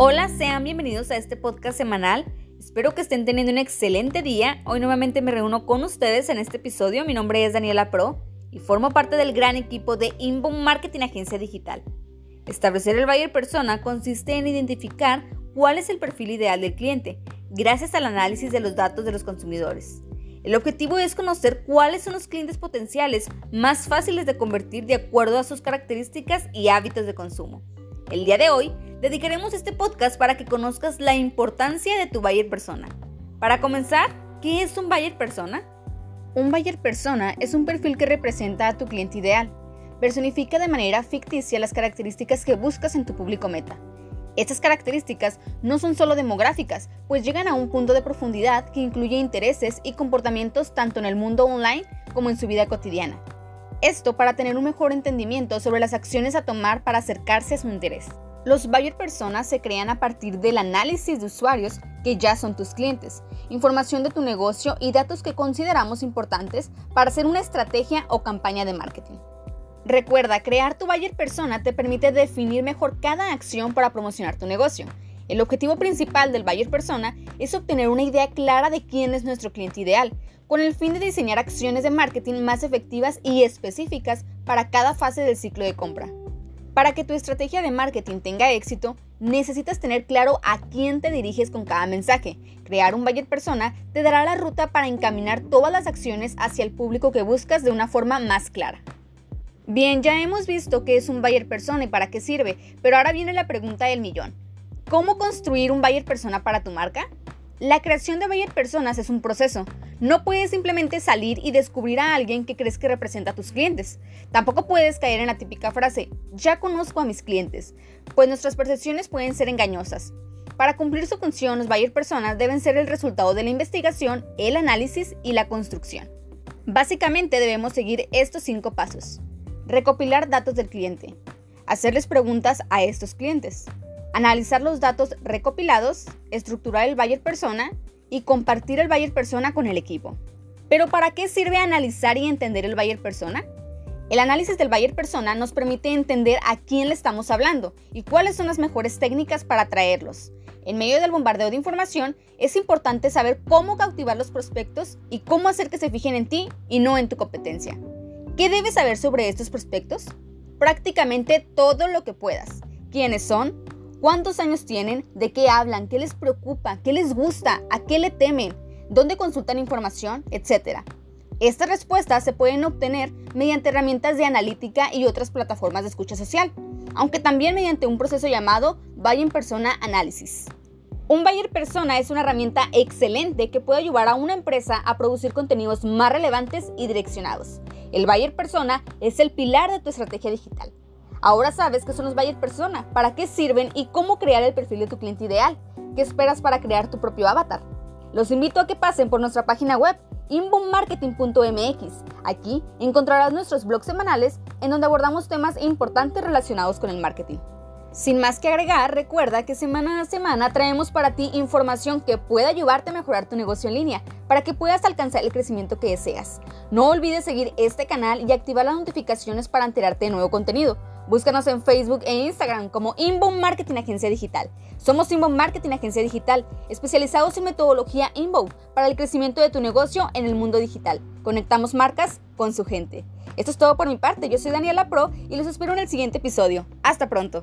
Hola, sean bienvenidos a este podcast semanal. Espero que estén teniendo un excelente día. Hoy nuevamente me reúno con ustedes en este episodio. Mi nombre es Daniela Pro y formo parte del gran equipo de Inbound Marketing Agencia Digital. Establecer el buyer persona consiste en identificar cuál es el perfil ideal del cliente, gracias al análisis de los datos de los consumidores. El objetivo es conocer cuáles son los clientes potenciales más fáciles de convertir de acuerdo a sus características y hábitos de consumo. El día de hoy dedicaremos este podcast para que conozcas la importancia de tu buyer persona. Para comenzar, ¿qué es un buyer persona? Un buyer persona es un perfil que representa a tu cliente ideal. Personifica de manera ficticia las características que buscas en tu público meta. Estas características no son solo demográficas, pues llegan a un punto de profundidad que incluye intereses y comportamientos tanto en el mundo online como en su vida cotidiana. Esto para tener un mejor entendimiento sobre las acciones a tomar para acercarse a su interés. Los buyer personas se crean a partir del análisis de usuarios que ya son tus clientes, información de tu negocio y datos que consideramos importantes para hacer una estrategia o campaña de marketing. Recuerda, crear tu buyer persona te permite definir mejor cada acción para promocionar tu negocio. El objetivo principal del buyer persona es obtener una idea clara de quién es nuestro cliente ideal, con el fin de diseñar acciones de marketing más efectivas y específicas para cada fase del ciclo de compra. Para que tu estrategia de marketing tenga éxito, necesitas tener claro a quién te diriges con cada mensaje. Crear un buyer persona te dará la ruta para encaminar todas las acciones hacia el público que buscas de una forma más clara. Bien, ya hemos visto qué es un buyer persona y para qué sirve, pero ahora viene la pregunta del millón. ¿Cómo construir un buyer persona para tu marca? La creación de buyer personas es un proceso. No puedes simplemente salir y descubrir a alguien que crees que representa a tus clientes. Tampoco puedes caer en la típica frase, ya conozco a mis clientes, pues nuestras percepciones pueden ser engañosas. Para cumplir su función, los buyer personas deben ser el resultado de la investigación, el análisis y la construcción. Básicamente debemos seguir estos cinco pasos. Recopilar datos del cliente. Hacerles preguntas a estos clientes analizar los datos recopilados, estructurar el buyer persona y compartir el buyer persona con el equipo. Pero ¿para qué sirve analizar y entender el buyer persona? El análisis del buyer persona nos permite entender a quién le estamos hablando y cuáles son las mejores técnicas para atraerlos. En medio del bombardeo de información, es importante saber cómo cautivar los prospectos y cómo hacer que se fijen en ti y no en tu competencia. ¿Qué debes saber sobre estos prospectos? Prácticamente todo lo que puedas. ¿Quiénes son? ¿Cuántos años tienen? ¿De qué hablan? ¿Qué les preocupa? ¿Qué les gusta? ¿A qué le temen? ¿Dónde consultan información? Etcétera. Estas respuestas se pueden obtener mediante herramientas de analítica y otras plataformas de escucha social, aunque también mediante un proceso llamado Buyer Persona Analysis. Un Buyer Persona es una herramienta excelente que puede ayudar a una empresa a producir contenidos más relevantes y direccionados. El Buyer Persona es el pilar de tu estrategia digital. Ahora sabes qué son los buyer persona, para qué sirven y cómo crear el perfil de tu cliente ideal. ¿Qué esperas para crear tu propio avatar? Los invito a que pasen por nuestra página web inboommarketing.mx. Aquí encontrarás nuestros blogs semanales en donde abordamos temas importantes relacionados con el marketing. Sin más que agregar, recuerda que semana a semana traemos para ti información que puede ayudarte a mejorar tu negocio en línea para que puedas alcanzar el crecimiento que deseas. No olvides seguir este canal y activar las notificaciones para enterarte de nuevo contenido. Búscanos en Facebook e Instagram como Inbound Marketing Agencia Digital. Somos Inbound Marketing Agencia Digital, especializados en metodología Inbound para el crecimiento de tu negocio en el mundo digital. Conectamos marcas con su gente. Esto es todo por mi parte. Yo soy Daniela Pro y los espero en el siguiente episodio. Hasta pronto.